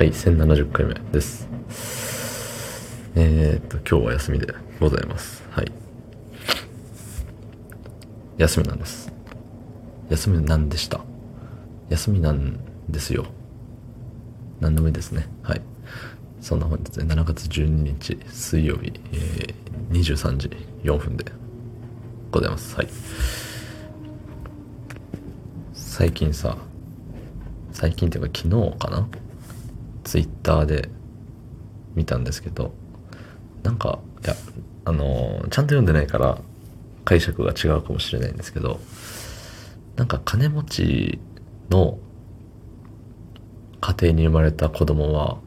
はい、1070回目です。えー、っと、今日は休みでございます。はい。休みなんです。休みなんでした。休みなんですよ。何でもいいですね。はい。そんな本日ね、7月12日水曜日、えー、23時4分でございます。はい。最近さ、最近っていうか昨日かなツイッターで見たんですけどなんかいやあのちゃんと読んでないから解釈が違うかもしれないんですけどなんか金持ちの家庭に生まれた子供は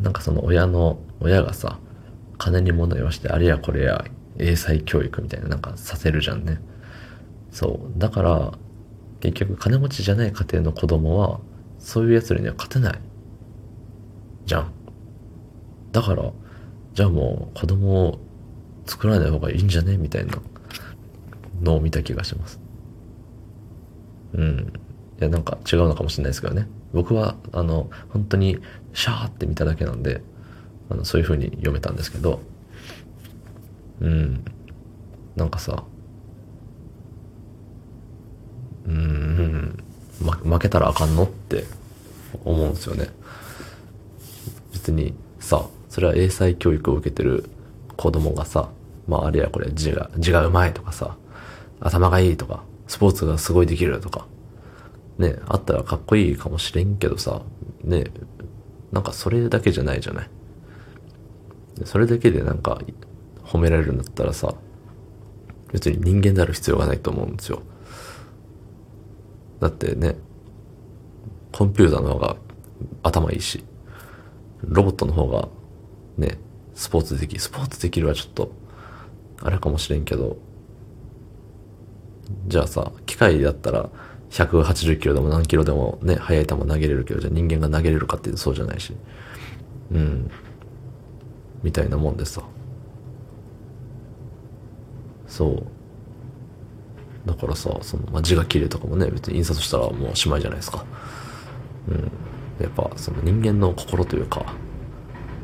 なんかその親の親がさ金に物言わしてあれやこれや英才教育みたいななんかさせるじゃんね。そう。だから結局金持ちじゃない家庭の子供はそういう奴らには勝てない。じゃん。だからじゃあもう子供を作らない方がいいんじゃね？みたいなのを見た気がします。うん。いやなんか違うのかもしれないですけどね。僕はあの本当にシャーって見ただけなんであのそういう風に読めたんですけど。うん。なんかさうん、ま、負けたらあかんの？って思うんですよね。別にさ、それは英才教育を受けてる子供がさ、まああれやこれ字が、字がうまいとかさ、頭がいいとか、スポーツがすごいできるとか、ね、あったらかっこいいかもしれんけどさ、ね、なんかそれだけじゃないじゃない？それだけでなんか褒められるんだったらさ、別に人間である必要がないと思うんですよ。だってね、コンピューターの方が頭いいし、ロボットの方がね、スポーツでき、スポーツできるはちょっと、あれかもしれんけど、じゃあさ、機械だったら180キロでも何キロでもね、速い球投げれるけど、じゃあ人間が投げれるかっていうとそうじゃないし、うん、みたいなもんでさ、そう。だからさ、その、まあ、字が綺麗とかもね、別に印刷したらもうおしまいじゃないですか。うん。やっぱ、その人間の心というか、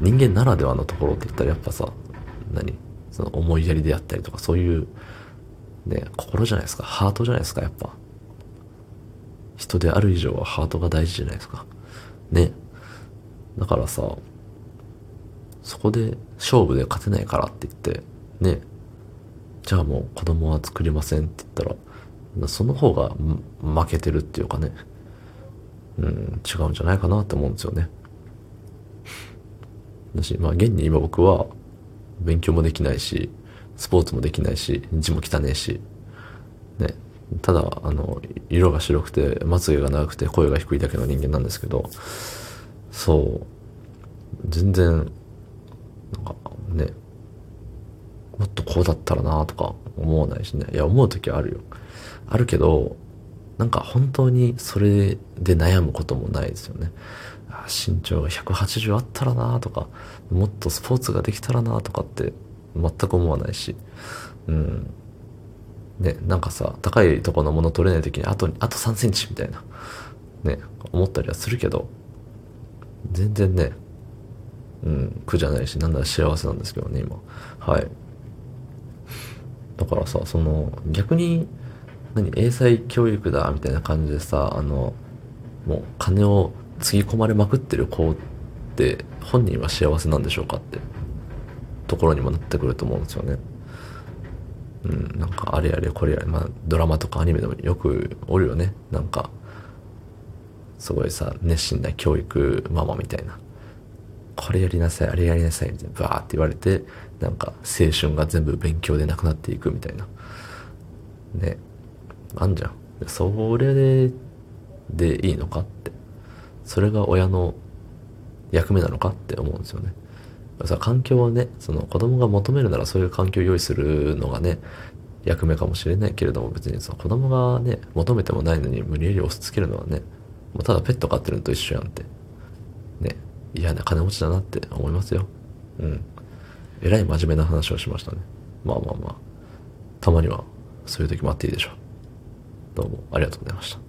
人間ならではのところって言ったらやっぱさ、何？その思いやりであったりとか、そういう、ね、心じゃないですか。ハートじゃないですか、やっぱ。人である以上はハートが大事じゃないですか。ね。だからさ、そこで勝負で勝てないからって言って、ね、じゃあもう子供は作りませんって言ったら、その方が負けてるっていうかね、うん、違うんじゃないかなって思うんですよね。だし、まあ現に今僕は勉強もできないし、スポーツもできないし、字も汚ねえし、ね、ただ、あの、色が白くて、まつげが長くて、声が低いだけの人間なんですけど、そう、全然、なんかね、もっとこうだったらなとか思わないしね。いや、思う時あるよ。あるけど、なんか本当にそれで悩むこともないですよね。身長が180あったらなとか、もっとスポーツができたらなとかって全く思わないし。うん。ね、なんかさ、高いところのもの取れない時にあと、あと3センチみたいな、ね、思ったりはするけど、全然ね、うん、苦じゃないし、なんなら幸せなんですけどね、今。はい。だからさ、その、逆に、何、英才教育だ、みたいな感じでさ、あの、もう金をつぎ込まれまくってる子って、本人は幸せなんでしょうかって、ところにもなってくると思うんですよね。うん、なんかあれやれこれやれ、まあドラマとかアニメでもよくおるよね。なんか、すごいさ、熱心な教育ママみたいな。これやりなさい、あれやりなさい、みたいな、バーって言われて、なんか青春が全部勉強でなくなっていくみたいな。ね。あんじゃん。それで、でいいのかって。それが親の役目なのかって思うんですよね。さ、環境をね、その子供が求めるならそういう環境を用意するのがね、役目かもしれないけれども別にさ、子供がね、求めてもないのに無理やり押し付けるのはね、もうただペット飼ってるのと一緒やんって。ね、嫌な金持ちだなって思いますよ。うん。えらい真面目な話をしましたね。まあまあまあ。たまにはそういう時もあっていいでしょう。どうもありがとうございました。